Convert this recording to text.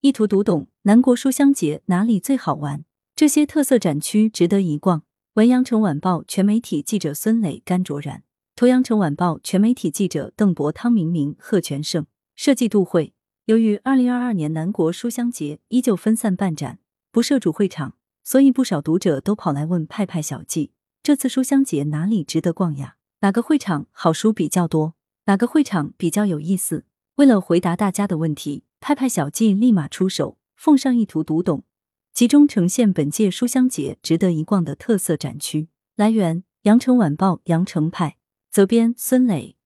意图读懂南国书香节哪里最好玩？这些特色展区值得一逛。文阳城晚报全媒体记者孙磊、甘卓然，图阳城晚报全媒体记者邓博、汤明明、贺全胜。设计杜慧。由于二零二二年南国书香节依旧分散办展，不设主会场，所以不少读者都跑来问派派小记：这次书香节哪里值得逛呀？哪个会场好书比较多？哪个会场比较有意思？为了回答大家的问题，派派小记立马出手，奉上一图读懂。集中呈现本届书香节值得一逛的特色展区。来源：羊城晚报羊城派，责编：孙磊。